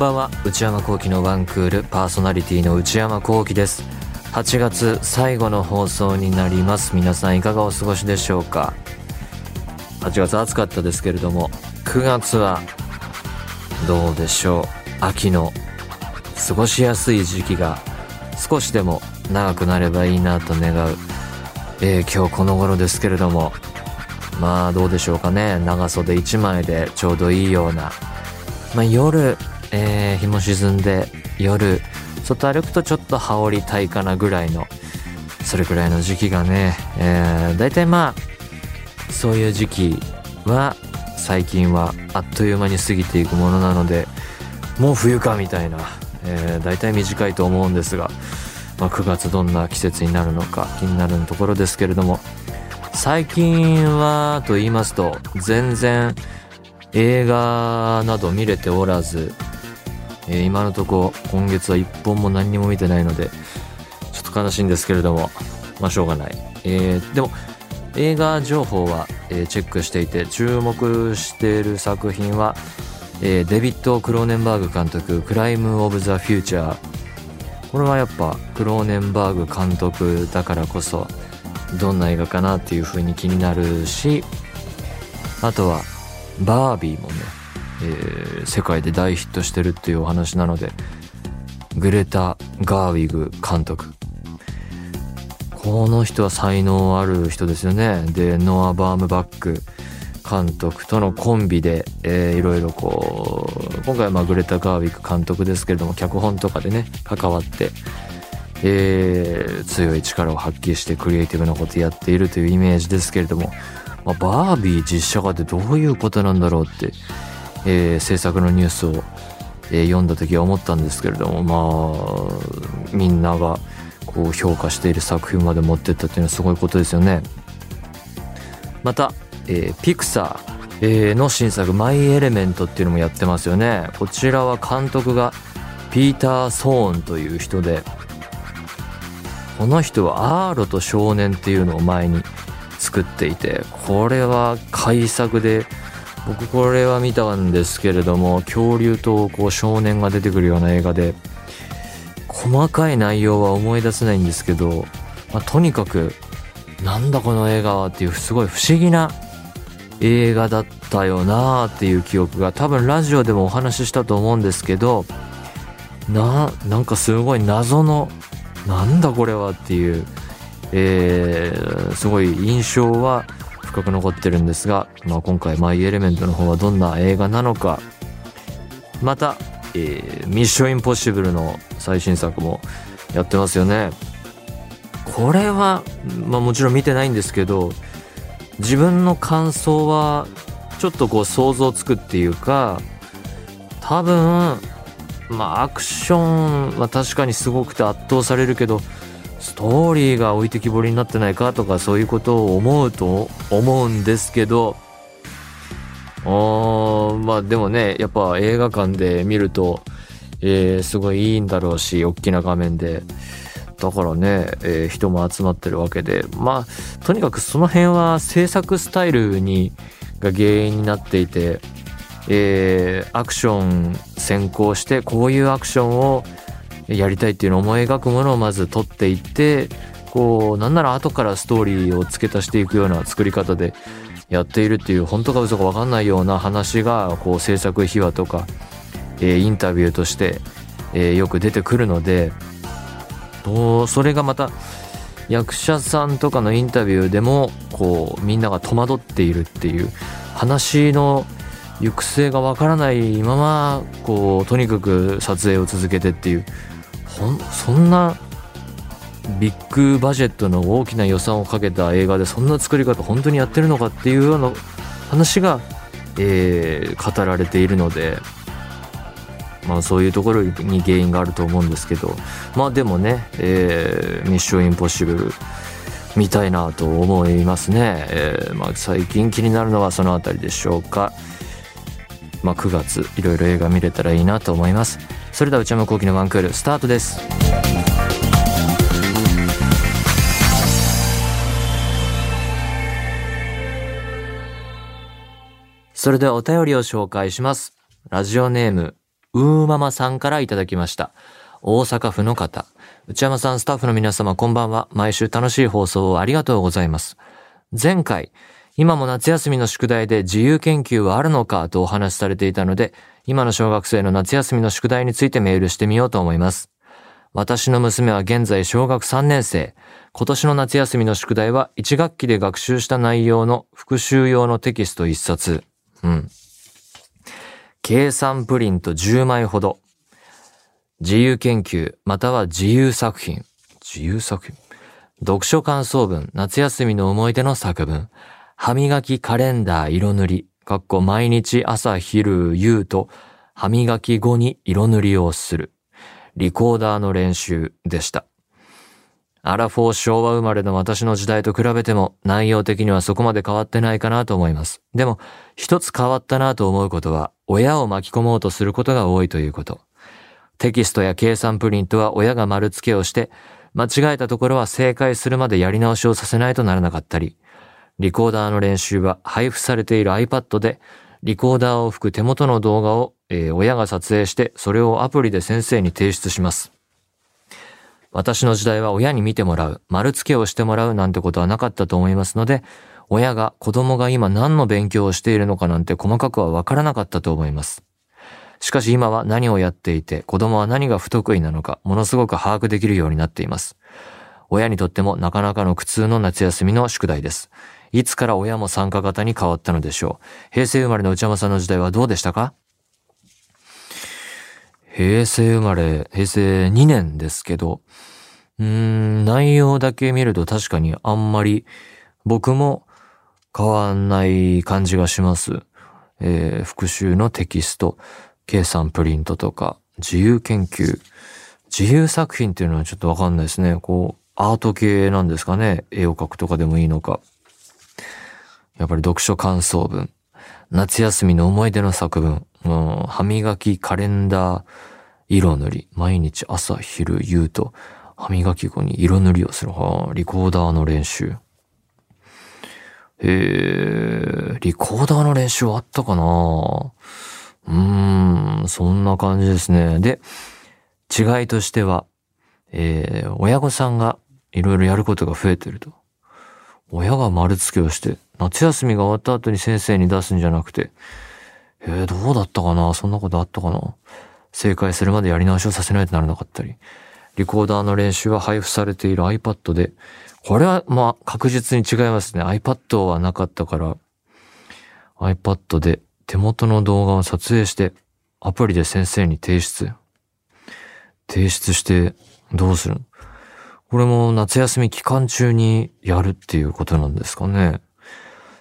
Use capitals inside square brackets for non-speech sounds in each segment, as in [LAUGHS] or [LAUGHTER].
んばんは。内山幸輝のワンクールパーソナリティの内山幸輝です。8月最後の放送になります。皆さんいかがお過ごしでしょうか？8月暑かったですけれども9月はどうでしょう？秋の過ごしやすい時期が少しでも長くなればいいなと願う、えー、今日この頃ですけれどもまあどうでしょうかね。長袖1枚でちょうどいいような、まあ、夜、えー、日も沈んで夜外歩くとちょっと羽織りたいかなぐらいのそれくらいの時期がね、えー、大体まあそういう時期は最近はあっという間に過ぎていくものなのでもう冬かみたいな、えー、大体短いと思うんですが、まあ、9月どんな季節になるのか気になるところですけれども最近はと言いますと全然映画など見れておらず、えー、今のとこ今月は一本も何にも見てないのでちょっと悲しいんですけれどもまあしょうがない、えー、でも映画情報は、えー、チェックしていて注目している作品はえー、デビッド・クローネンバーグ監督「クライム・オブ・ザ・フューチャー」これはやっぱクローネンバーグ監督だからこそどんな映画かなっていう風に気になるしあとはバービーもね、えー、世界で大ヒットしてるっていうお話なのでグレタ・ガーウィグ監督。この人は才能ある人ですよね。でノア・バームバック監督とのコンビで、いろいろこう今回はまあグレタ・ガーウィック監督ですけれども脚本とかでね関わって、えー、強い力を発揮してクリエイティブなことやっているというイメージですけれども、まあ、バービー実写化ってどういうことなんだろうって、えー、制作のニュースを、えー、読んだ時は思ったんですけれどもまあみんながこう評価している作品まで持ってったっていうのはすごいことですよね。またえー、ピクサー、えー、の新作「マイ・エレメント」っていうのもやってますよねこちらは監督がピーター・ソーンという人でこの人は「アーロと少年」っていうのを前に作っていてこれは改作で僕これは見たんですけれども恐竜とこう少年が出てくるような映画で細かい内容は思い出せないんですけど、まあ、とにかくなんだこの映画はっていうすごい不思議な映画だったよなーっていう記憶が多分ラジオでもお話ししたと思うんですけどななんかすごい謎のなんだこれはっていう、えー、すごい印象は深く残ってるんですが、まあ、今回「マイ・エレメント」の方はどんな映画なのか。また、えー、ミッション・インポッシブルの最新作もやってますよね。これは、まあ、もちろん見てないんですけど自分の感想はちょっとこう想像つくっていうか多分まあアクションは確かにすごくて圧倒されるけどトーリーが置いてきぼりになってないかとかそういうことを思うと思うんですけどあまあでもねやっぱ映画館で見ると、えー、すごいいいんだろうし大きな画面で。だからね、えー、人も集まってるわけで。まあとにかくその辺は制作スタイルにが原因になっていて、えー、アクション先行してこういうアクションをやりたいっていうのを思い描くものをまず撮っていってこうなんなら後からストーリーを付け足していくような作り方でやっているっていう本当か嘘か分かんないような話がこう制作秘話とか、えー、インタビューとして、えー、よく出てくるのでとそれがまた役者さんとかのインタビューでもこうみんなが戸惑っているっていう話の行く末がわからないままこうとにかく撮影を続けてっていうほんそんなビッグバジェットの大きな予算をかけた映画でそんな作り方本当にやってるのかっていうような話が、えー、語られているのでまあ、そういうところに原因があると思うんですけどまあでもね、えー、ミッションインポッシブル見たいなと思いますね、えー、まあ、最近気になるのはその辺りでしょうか、まあ、9月いろいろ映画見れたらいいなと思いますそれでは内山昂輝のワンクールスタートですそれではお便りを紹介しますラジオネームうーママさんからいただきました。大阪府の方。内山さん、スタッフの皆様、こんばんは。毎週楽しい放送をありがとうございます。前回、今も夏休みの宿題で自由研究はあるのかとお話しされていたので、今の小学生の夏休みの宿題についてメールしてみようと思います。私の娘は現在小学3年生。今年の夏休みの宿題は1学期で学習した内容の復習用のテキスト1冊。うん。計算プリント10枚ほど。自由研究、または自由作品。自由作品。読書感想文、夏休みの思い出の作文。歯磨きカレンダー色塗り。かっこ毎日朝昼夕と歯磨き後に色塗りをする。リコーダーの練習でした。アラフォー昭和生まれの私の時代と比べても内容的にはそこまで変わってないかなと思います。でも、一つ変わったなと思うことは、親を巻き込もうとすることが多いということ。テキストや計算プリントは親が丸付けをして、間違えたところは正解するまでやり直しをさせないとならなかったり、リコーダーの練習は配布されている iPad で、リコーダーを吹く手元の動画を、えー、親が撮影して、それをアプリで先生に提出します。私の時代は親に見てもらう、丸付けをしてもらうなんてことはなかったと思いますので、親が子供が今何の勉強をしているのかなんて細かくはわからなかったと思います。しかし今は何をやっていて、子供は何が不得意なのか、ものすごく把握できるようになっています。親にとってもなかなかの苦痛の夏休みの宿題です。いつから親も参加型に変わったのでしょう。平成生まれの内山さんの時代はどうでしたか？平成生まれ、平成2年ですけど、うん、内容だけ見ると確かにあんまり僕も変わんない感じがします。えー、復習のテキスト、計算プリントとか、自由研究、自由作品っていうのはちょっとわかんないですね。こう、アート系なんですかね？絵を描くとかでもいいのか。やっぱり読書感想文。夏休みの思い出の作文。うん、歯磨き、カレンダー、色塗り。毎日朝、昼、夕と、歯磨き後に色塗りをする。はリコーダーの練習。へえー、リコーダーの練習あったかな？うーん、そんな感じですね。で、違いとしては、えー、親御さんがいろいろやることが増えてると。親が丸付けをして、夏休みが終わった後に先生に出すんじゃなくて、えー、どうだったかな？そんなことあったかな？正解するまでやり直しをさせないとならなかったり。リコーダーの練習は配布されている iPad で、これはまあ確実に違いますね。iPad はなかったから、iPad で手元の動画を撮影してアプリで先生に提出。提出してどうする？これも夏休み期間中にやるっていうことなんですかね。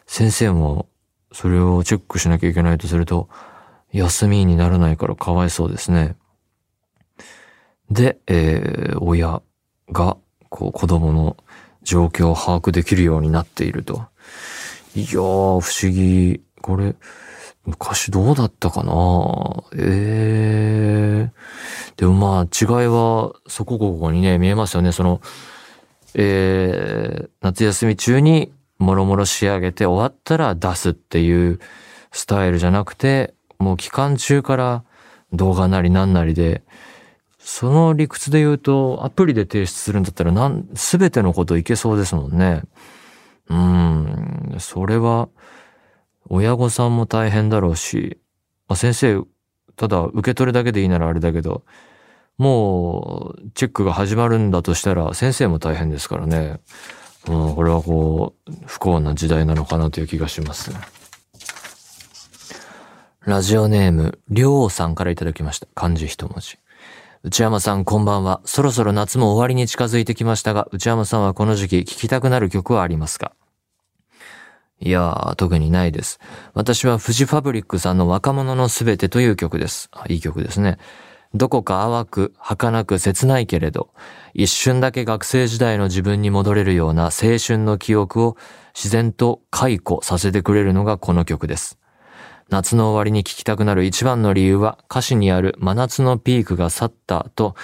先生もそれをチェックしなきゃいけないとすると、休みにならないからかわいそうですね。で、えー、親が、こう、子供の状況を把握できるようになっていると。いやー、不思議。これ、昔どうだったかな？ええー、でもまあ、違いは、そこここにね、見えますよね。その、えー、夏休み中にもろもろ仕上げて終わったら出すっていうスタイルじゃなくて、もう期間中から動画なりなんなりで、その理屈で言うと、アプリで提出するんだったら、なん、すべてのこといけそうですもんね。うん、それは、親御さんも大変だろうし、まあ、先生、ただ受け取るだけでいいならあれだけど、もう、チェックが始まるんだとしたら、先生も大変ですからね。うん、これはこう、不幸な時代なのかなという気がします。ラジオネーム、りょうさんからいただきました。漢字一文字。内山さんこんばんは。そろそろ夏も終わりに近づいてきましたが、内山さんはこの時期聴きたくなる曲はありますか？いやー、特にないです。私はフジファブリックさんの若者のすべてという曲です。いい曲ですね。どこか淡く、儚く切ないけれど、一瞬だけ学生時代の自分に戻れるような青春の記憶を自然と解雇させてくれるのがこの曲です。夏の終わりに聴きたくなる一番の理由は歌詞にある真夏のピークが去ったと、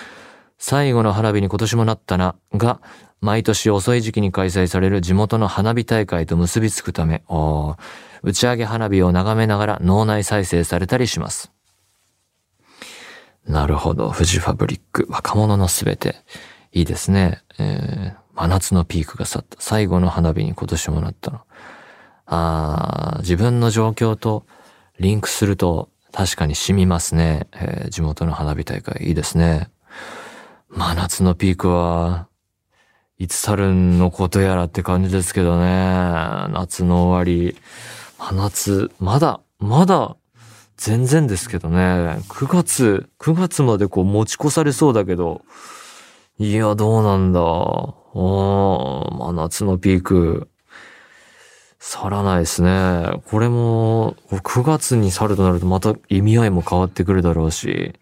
最後の花火に今年もなったな、が、毎年遅い時期に開催される地元の花火大会と結びつくため、打ち上げ花火を眺めながら脳内再生されたりします。なるほど。富士ファブリック。若者のすべて。いいですね。えー、真夏のピークが去った。最後の花火に今年もなったの。あー自分の状況とリンクすると確かに染みますね。えー、地元の花火大会。いいですね。真夏のピークは、いつ去るのことやらって感じですけどね。夏の終わり。真夏、まだ、まだ全然ですけどね。9月、9月までこう持ち越されそうだけど、いや、どうなんだ。おー、まあ夏のピーク、去らないですね。これも、9月に去るとなるとまた意味合いも変わってくるだろうし、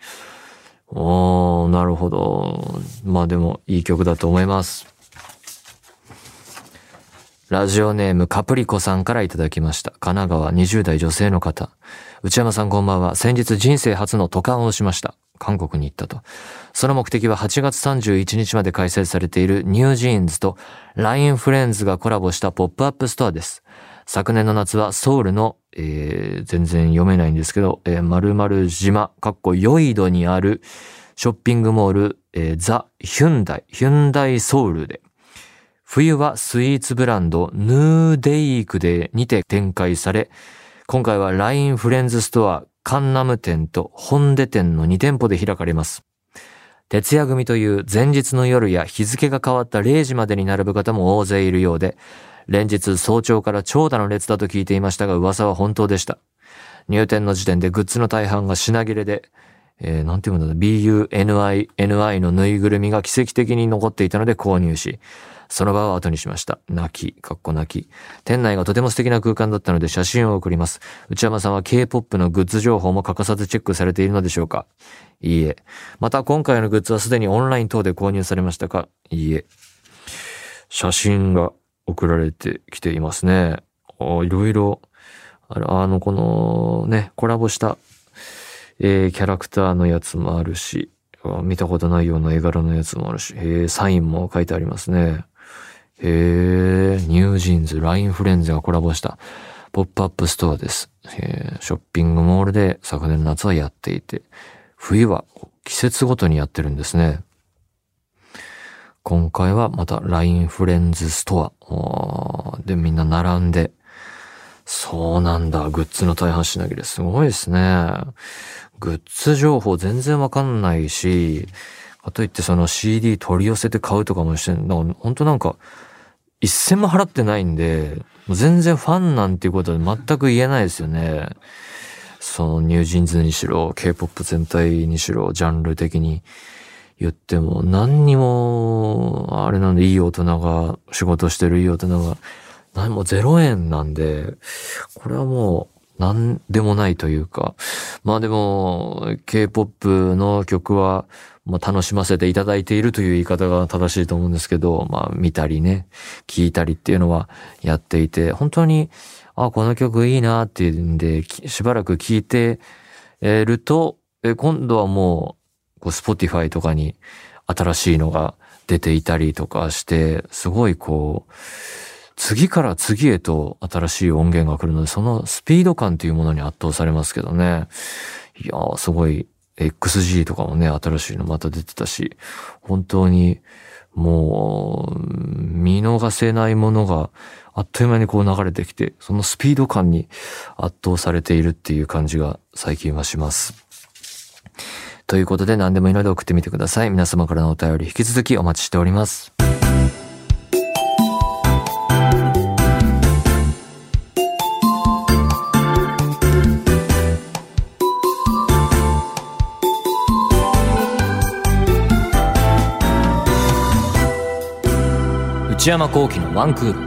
おー、なるほど。まあでも、いい曲だと思います。ラジオネームカプリコさんからいただきました。神奈川20代女性の方。内山さんこんばんは。先日人生初の渡韓をしました。韓国に行ったと。その目的は8月31日まで開催されているニュージーンズと LINE フレンズがコラボしたポップアップストアです。昨年の夏はソウルの、えー、全然読めないんですけど、えー、〇〇島、かっこヨイドにあるショッピングモール、えー、ザ・ヒュンダイ、ヒュンダイソウルで冬はスイーツブランド NUDAKE でにて展開され、今回は LINE フレンズストアカンナム店と本出店の2店舗で開かれます。徹夜組という前日の夜や日付が変わった0時までに並ぶ方も大勢いるようで、連日早朝から長蛇の列だと聞いていましたが噂は本当でした。入店の時点でグッズの大半が品切れで、えー、なんていうんだ、BUNI、NI のぬいぐるみが奇跡的に残っていたので購入し、その場を後にしました。泣き、かっこ泣き。店内がとても素敵な空間だったので写真を送ります。内山さんは K-POP のグッズ情報も欠かさずチェックされているのでしょうか？いいえ。また今回のグッズはすでにオンライン等で購入されましたか？いいえ。写真が送られてきていますね。いろいろ、あの、このね、コラボした、えー、キャラクターのやつもあるし、見たことないような絵柄のやつもあるし、えー、サインも書いてありますね。へえ、 NewJeans、LINE FRIENDS がコラボしたポップアップストアです。えショッピングモールで昨年夏はやっていて、冬は季節ごとにやってるんですね。今回はまた LINE FRIENDS ストア。でみんな並んで、そうなんだ、グッズの大半品切れすごいですね。グッズ情報全然わかんないし、かといってその CD 取り寄せて買うとかもしてんだか、本当なんか、一銭も払ってないんで、全然ファンなんていうことは全く言えないですよね。そのニュージーンズにしろ、K-POP 全体にしろ、ジャンル的に。言っても、何にも、あれなんでいい大人が、仕事してるいい大人が、何も0円なんで、これはもう、何でもないというか、まあでも、K-POP の曲は、まあ、楽しませていただいているという言い方が正しいと思うんですけど、まあ、見たりね、聞いたりっていうのはやっていて、本当に、あ、この曲いいなっていうんで、しばらく聞いてると、今度はもう、こう、Spotify とかに新しいのが出ていたりとかして、すごいこう、次から次へと新しい音源が来るので、そのスピード感っていうものに圧倒されますけどね。いやー、すごい XG とかもね、新しいのまた出てたし、本当にもう、見逃せないものがあっという間にこう流れてきて、そのスピード感に圧倒されているっていう感じが最近はします。ということで何でもいいので送ってみてください。皆様からのお便り引き続きお待ちしております。内山幸喜のワンクール。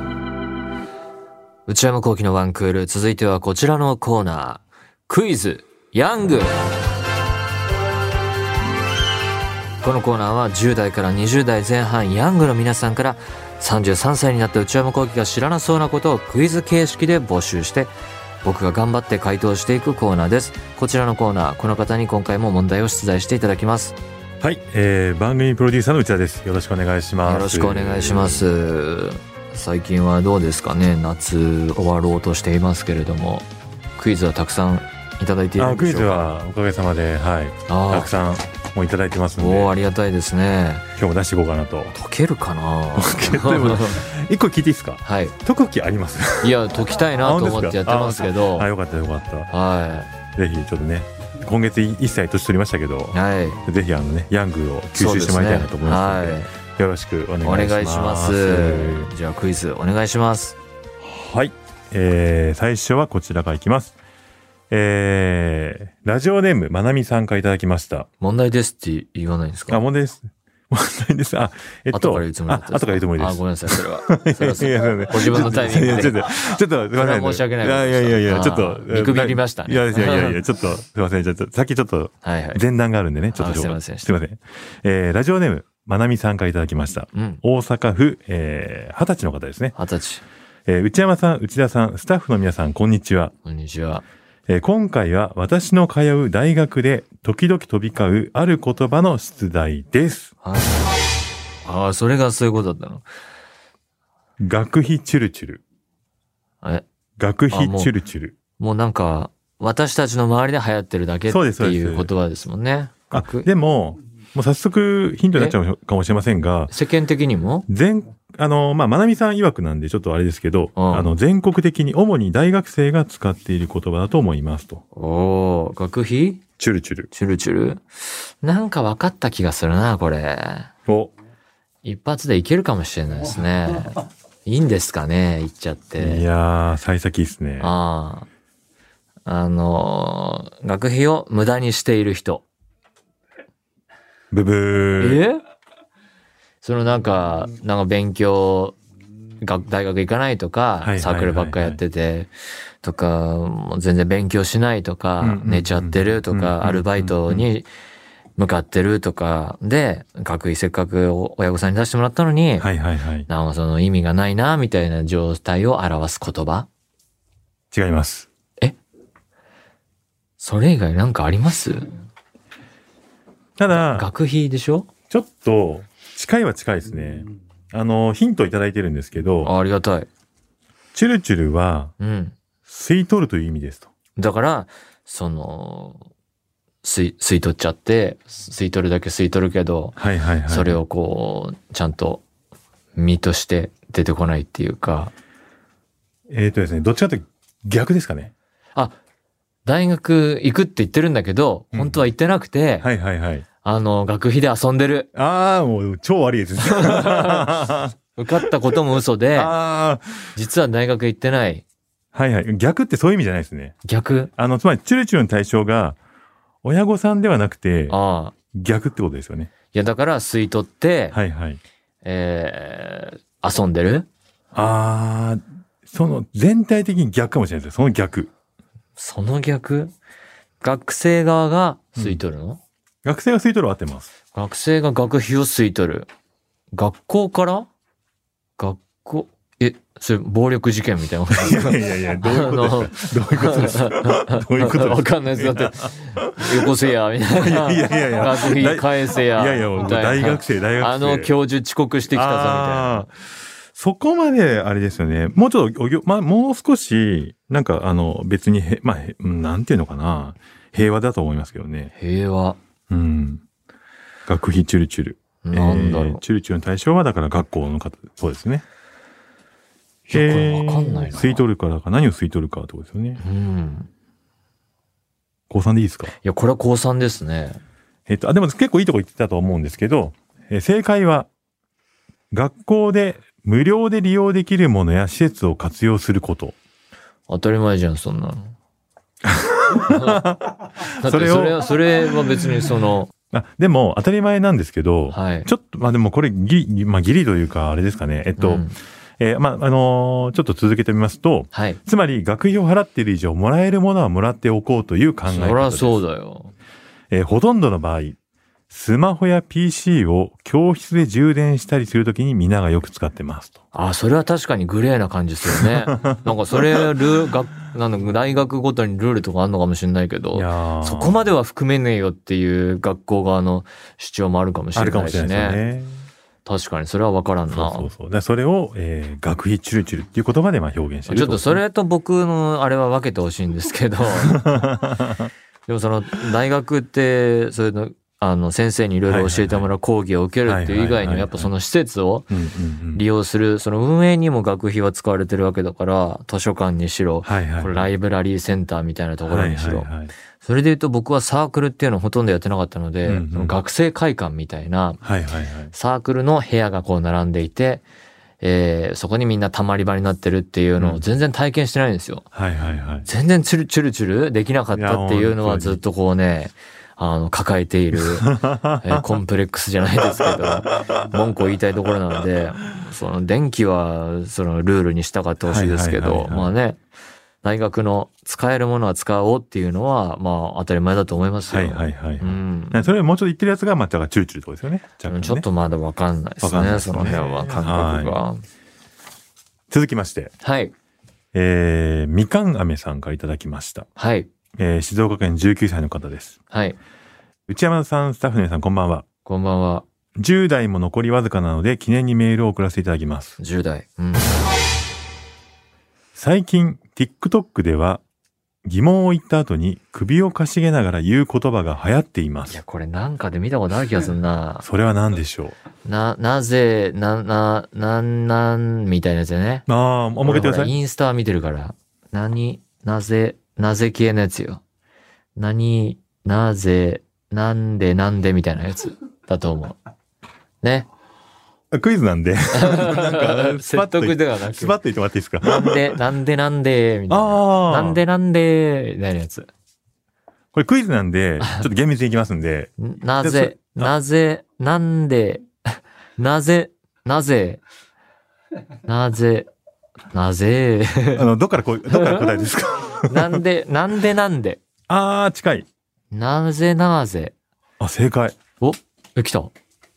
内山幸喜のワンクール。続いてはこちらのコーナー。クイズ、ヤング。このコーナーは10代から20代前半ヤングの皆さんから33歳になった内山幸喜が知らなそうなことをクイズ形式で募集して僕が頑張って回答していくコーナーです。こちらのコーナー、この方に今回も問題を出題していただきます。はい、えー、番組プロデューサーの内田です。よろしくお願いします。よろしくお願いします。最近はどうですかね？夏終わろうとしていますけれども、クイズはたくさんいただいているあクイズんでしょうか？はおかげさまで、はい、あたくさんもういただいてますんで、おありがたいですね。日も出していこうかなと。解けるかな。[LAUGHS] 一個聞いていいですか？はい。解く気あります？いや解きたいなと思ってやってますけど。あ、よかったよかった。はぜひちょっとね、今月1歳年取りましたけどい、はい。ぜひあのね、ヤングを吸収してもらいたいなと思いますので、はよろしくお願いしい、おます。願いします。じゃあクイズお願いします。はい。えー、最初はこちらからいきます。えー、ラジオネーム、まなみさんからいただきました。問題ですって言わないんですか？あ、問題です。[LAUGHS] 問題です。あ、えっと、後から言うつもりだったんあ後から言うつもりです。あごめんなさいそれは [LAUGHS] それはそういやいやいやご自分のタイミングでちょっと、ちょっと、すいません。申し訳ないいやいやいやいや、ちょっと見くびりましたねいやいやいやいや、[LAUGHS] ちょっと、すいません。ちょっと、さっきちょっと、はいはい前段があるんでね、ちょっとあすいませんすいません。えー、ラジオネーム、まなみさんからいただきました。うん大阪府、えー、二十歳の方ですね。二十歳えー、内山さん、内田さん、スタッフの皆さん、こんにちは。こんにちはえー今回は私の通う大学で時々飛び交うある言葉の出題です。はい。ああそれがそういうことだったの？学費チュルチュル。え？学費チュルチュル。もうなんか私たちの周りで流行ってるだけっていう言葉ですもんね。あ学、でも、もう早速ヒントになっちゃうかもしれませんが、世間的にも？全、あの、まあ、まなみさん曰くなんでちょっとあれですけど、うんあの、全国的に主に大学生が使っている言葉だと思いますと。おお学費？チュルチュル。チュルチュル？なんか分かった気がするなこれお、一発でいけるかもしれないですねいいんですかね言っちゃっていやー、幸先いいっすね。ああ。あのー学費を無駄にしている人。ブブー。え？そのなんか、なんか勉強、が大学行かないとかサークルばっかやってて、とか、もう全然勉強しないとうんか寝ちゃってるとか、アルバイトに向かってるとか、で、学費せっかく親御さんに出してもらったのに、はいはいはい。なんかその意味がないな、みたいな状態を表す言葉。違います。それ以外なんかあります？ただ、学費でしょ？ちょっと、近いは近いですね。あの、ヒントいただいてるんですけど、あありがたい。チュルチュルは、うん。吸い取るという意味ですと。だから、その、吸い、吸い取っちゃって、吸い取るだけ吸い取るけど、はいはいはい。それをこう、ちゃんと身として出てこないっていうか、えっ、とですね、どっちかというと逆ですかね。あ、大学行くって言ってるんだけど、うん本当は行ってなくて、はいはいはい。あの、学費で遊んでる。ああ、もう超悪いですね。あ [LAUGHS] 受かったことも嘘で、[LAUGHS] あ実は大学行ってない。ー、はいはい。逆ってそういう意味じゃないですね。逆？あの、つまり、チュルチュルの対象が、親御さんではなくて、ああ。逆ってことですよね。いや、だから吸い取って、はいはい。えー、遊んでる？ああ、その、全体的に逆かもしれないですよ。その逆。その逆？学生側が吸い取るの、学生が吸い取るは合ってます。学生が学費を吸い取る。学校から？学校、え、それ暴力事件みたいないやいやいや、どういうことですか？どういうことわかんないです。だって、よこせや、みたいな。いやいやいや学費返せや。いやいや、大学生、大学生。あの教授遅刻してきたぞ、みたいなそこまで、あれですよね。もうちょっとまあ、もう少し、なんか、あの、別にへ、まあ、なんていうのかな。平和だと思いますけどね。平和。うん。学費チュルチュル。なんだろうえー。チュルチュルの対象は、だから学校の方、そうですね。いやこれわかんないな吸い取るからか、何を吸い取るかってことですよね。うん。高3でいいですか？いや、これは高3ですね。えっと、あ、でも結構いいとこ言ってたと思うんですけど、えー正解は、学校で無料で利用できるものや施設を活用すること。当たり前じゃん、そんなの。[LAUGHS] [LAUGHS] だってそれは、それは別にその、あ、でも当たり前なんですけど、はい。ちょっと、まあでもこれギリ、まあギリというかあれですかね。えっと、うんえーまああのーちょっと続けてみますと、はい。つまり学費を払っている以上もらえるものはもらっておこうという考えそ方です。りゃそうだよ。えーほとんどの場合、スマホや PC を教室で充電したりするときにみんながよく使ってますと。あ、それは確かにグレーな感じですよね。[LAUGHS] なんかそれ、ルー、学、なんだ、大学ごとにルールとかあんのかもしれないけいど、そこまでは含めねえよっていう学校側の主張もあるかもしあれないしね。ね。確かにそれは分からんな。そうそうそそれを、えー、学費チュルチュルっていう言葉でまあ表現してるちょっとそれと僕のあれは分けてほしいんですけど [LAUGHS] でもその大学ってそういうのあの先生にいろいろ教えてもらう講義を受けるっていう以外にもやっぱその施設を。利用するその運営にも学費は使われてるわけだから図書館にしろライブラリーセンターみたいなところにしろ。それで言うと僕はサークルっていうのをほとんどやってなかったので、その学生会館みたいな。サークルの部屋がこう並んでいて、えーそこにみんな溜まり場になってるっていうのを全然体験してないんですよ。全然チュルチュルチュルできなかったっていうのはずっとこうね、あの、抱えている、えーコンプレックスじゃないですけど、文句を言いたいところなので、その電気はそのルールに従ってほしいですけど、まあね、大学の使えるものは使おうっていうのは、まあ当たり前だと思いますよ。はいはいはい。うん。ねそれもうちょっと言ってるやつが、まあ、だからチュルチュルってことですよね。ねちょっとまだわかんないですね、すねその辺は感覚が。続きまして、はい。えー、みかん飴さんからいただきました。はい。えー、静岡県19歳の方です。はい。内山さん、スタッフの皆さん、こんばんは。こんばんは。10代も残りわずかなので、記念にメールを送らせていただきます。10代。うん。最近、TikTok では、疑問を言った後に首をかしげながら言う言葉が流行っていますいや、。これなんかで見たことある気がするな。[LAUGHS] それは何でしょう？な、なぜ、な、な、なん、なん、みたいなやつよね。ああ、もう一回言ってください。インスタ見てるから。何、なぜ、なぜ系のやつよ。何、なぜ、なんで、なんでみたいなやつだと思う。ね。クイズなんで。なんか、スパッ説と得ではなく。スパッと言ってもらっていいですか？なんで、なんで、なんで、みたいな。なんで、なんで、みたいなやつ。これクイズなんで、[LAUGHS] ちょっと厳密にいきますんで。なぜ、なぜ、なんで、[LAUGHS] なぜ、なぜ、なぜ、なぜ、あの、どっからこう、どっから答えですか？なんで、なんでなんで、ああ、近い。なぜなぜ？あ、正解。お、え、来た。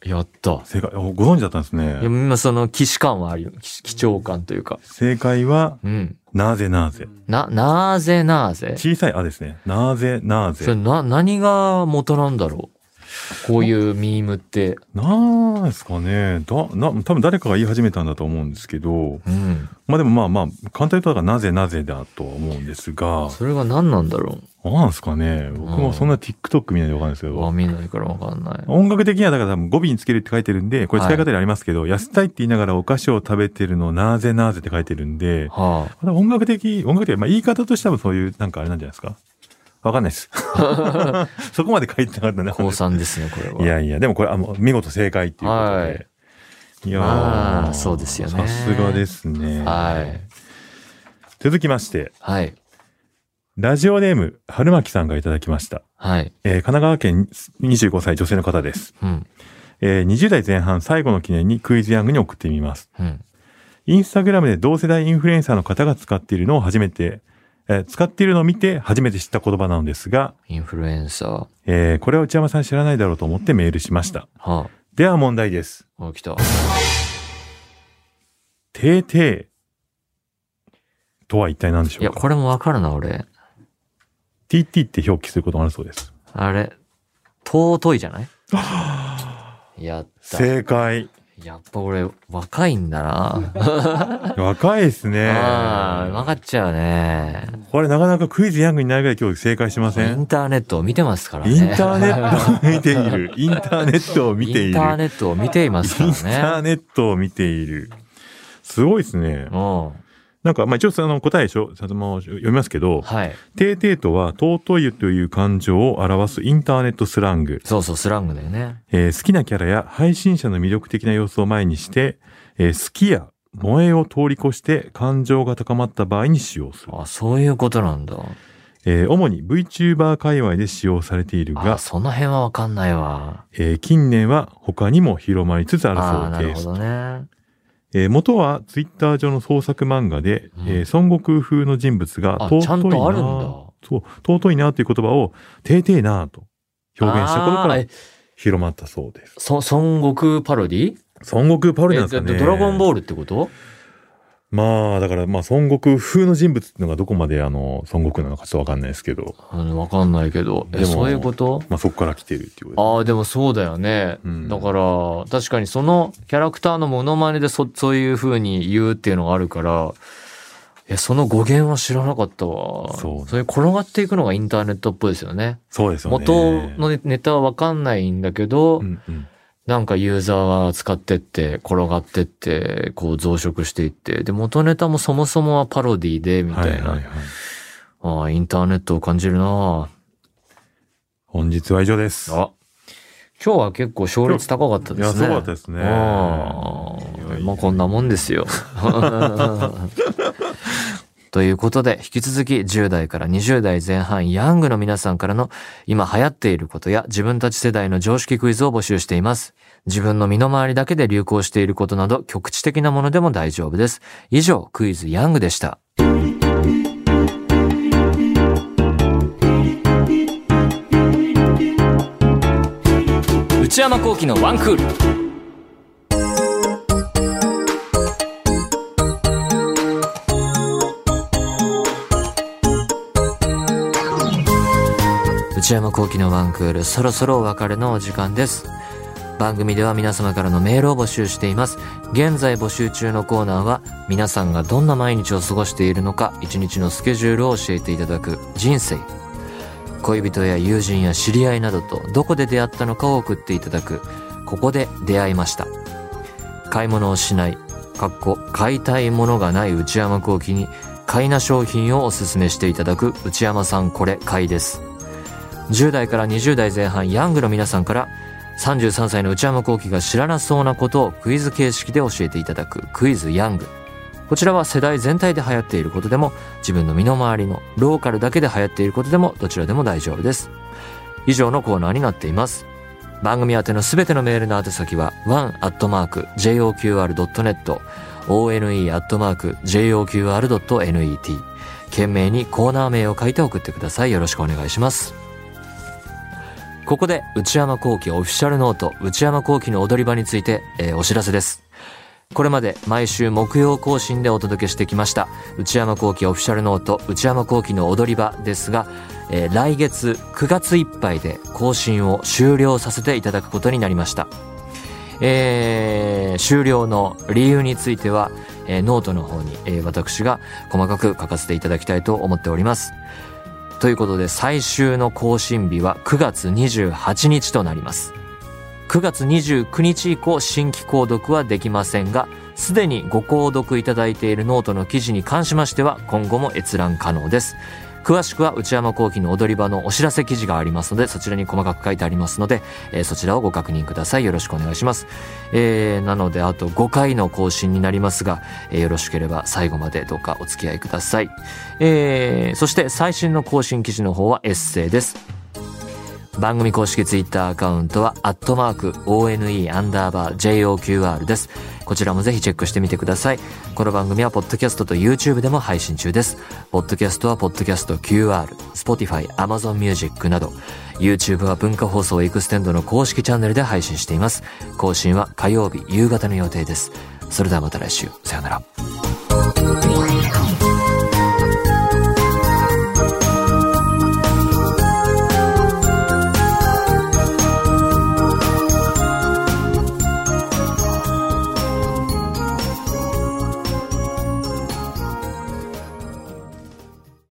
やった。正解。おご存知だったんですいや、ね。今その、騎士感はあるよ。騎騎長感というか。正解は、うん。なぜなぜ。な、なぜなぜ？小さいあですね。なぜなぜ。それな、何が元なんだろう？こういうミームって。なんですかね。だ、な、多分誰かが言い始めたんだと思うんですけど、うん。まあでもまあまあ、簡単に言うとなぜなぜだとは思うんですが、それが何なんだろなんですかね。僕もそんな TikTok 見ないでわかんないですけう。ど、わ、見ないからわかんない。音楽的にはだから多分語尾につけるって書いてるんで、これ使い方でありますけど、痩せたいって言いながらお菓子を食べてるのなぜなぜって書いてるんで、はあ。音楽的、音楽的、まあ言い方としてはそういうなんかあれなんじゃないですか。わかんないです。[LAUGHS] そこまで書いてなかったね。高3ですね、これは。いやいや、でもこれ、あの、見事正解っていうことで。はいいやあそうですよねさすがですね。はい。続きまして、はい。ラジオネーム、春巻さんがいただきました。はい。えー神奈川県25歳女性の方です。うん。えー20代前半最後の記念にクイズヤングに送ってみます。うん。インスタグラムで同世代インフルエンサーの方が使っているのを初めて、えー使っているのを見て初めて知った言葉なのですが、インフルエンサー。えーこれは内山さん知らないだろうと思ってメールしました。はでは問題です。あ。あ、来た。てーてーとは一体何でしいや、ょうか？これもわかるな、俺。?TT って表記することがあるそうです。あれ、尊いじゃない？[LAUGHS] やった。正解。やっぱ俺、若いんだな。[LAUGHS] 若いですね。ああ、分かっちゃうね。これなかなかクイズヤングになるぐらい今日正解しません？インターネットを見てますからね。インターネットを見ている。[LAUGHS] インターネットを見ている。インターネットを見ていますかインターらね。ネットを見ている。すごいですね。うん。なんか、まあ、一応その答えでしょ、ちゃんともう読みますけど、はい。てーてーとは尊いという感情を表すインターネットスラング。そうそう、スラングだよね。えー好きなキャラや配信者の魅力的な様子を前にして、えー好きや萌えを通り越して感情が高まった場合に使用する。あ、そういうことなんだ。えー主に VTuber 界隈で使用されているあ、が、その辺はわかんないわ。えー近年は他にも広まりつつあるそうです。なるほどね。えー元はツイッター上の創作漫画で、うん。えー孫悟空風の人物があ尊いなちゃんとあるんだ。そう、尊いなという言葉を、てーてーなと表現したことから広まったそうです。そ、孫悟空パロディ？孫悟空パロディなんですかね。ドラゴンボールってこと？まあ、だから、まあ、孫悟空風の人物っていうのがどこまであの、孫悟空なのかちょっとわかんないですけど、あのわかんないけど。え、そういうこと？まあ、そこから来てるっていうことああ、でもそうだよね。うんだから、確かにそのキャラクターのモノマネでそそういう風に言うっていうのがあるから、え、その語源は知らなかったわ。そうそういう転がっていくのがインターネットっぽいですよね。そうですよね。元のネネタはわかんないんだけど、うんうん。なんかユーザーが使ってって、転がってって、こう増殖していって、で、元ネタもそもそもはパロディで、みたいな。はいはいはい。ああ、インターネットを感じるな本日は以上です。あ。今日は結構勝率高かったですね。いやすごかったですねあまあこんなもんですよ。[LAUGHS] ということで、引き続き10代から20代前半ヤングの皆さんからの今流行っていることや自分たち世代の常識クイズを募集しています。自分の身の回りだけで流行していることなど局地的なものでも大丈夫です。以上、クイズヤングでした。内山幸喜のワンクール。内山幸喜のワンクール、そろそろお別れのお時間です。番組では皆様からのメールを募集しています。現在募集中のコーナーは、皆さんがどんな毎日を過ごしているのか、一日のスケジュールを教えていただく人生。恋人や友人や知り合いなどとどこで出会ったのかを送っていただく、ここで出会いました。買い物をしない、かっこ買いたいものがない内山幸喜に、買いな商品をおすすめしていただく内山さんこれ買いです。10代から20代前半ヤングの皆さんから33歳の内山幸喜が知らなそうなことをクイズ形式で教えていただくクイズヤング。こちらは世代全体で流行っていることでも自分の身の回りのローカルだけで流行っていることでもどちらでも大丈夫です。以上のコーナーになっています。番組宛てのすべてのメールの宛先は one.joqr.net one.joqr.net 懸命にコーナー名を書いて送ってください。よろしくお願いします。ここで内山幸喜オフィシャルノート内山幸喜の踊り場について、えーお知らせです。これまで毎週木曜更新でお届けしてきました内山幸喜オフィシャルノート内山幸喜の踊り場ですが、えー来月9月いっぱいで更新を終了させていただくことになりました。えー終了の理由については、えーノートの方に、えー私が細かく書かせていただきたいと思っております。ということで最終の更新日は9月28日となります。9月29日以降新規購読はできませんが、すでにご購読いただいているノートの記事に関しましては今後も閲覧可能です。詳しくは内山幸喜の踊り場のお知らせ記事がありますので、そちらに細かく書いてありますので、えーそちらをご確認ください。よろしくお願いします。えーなので、あと5回の更新になりますが、えーよろしければ最後までどうかお付き合いください。えーそして最新の更新記事の方はエッセイです。番組公式ツイッターアカウントは、アットマーク、ONE アンダーバー JOQR です。こちらもぜひチェックしてみてください。この番組は、ポッドキャストと YouTube でも配信中です。ポッドキャストは、ポッドキャスト QR、Spotify、Amazon Music など、YouTube は文化放送エクステンドの公式チャンネルで配信しています。更新は火曜日夕方の予定です。それではまた来週。さよなら。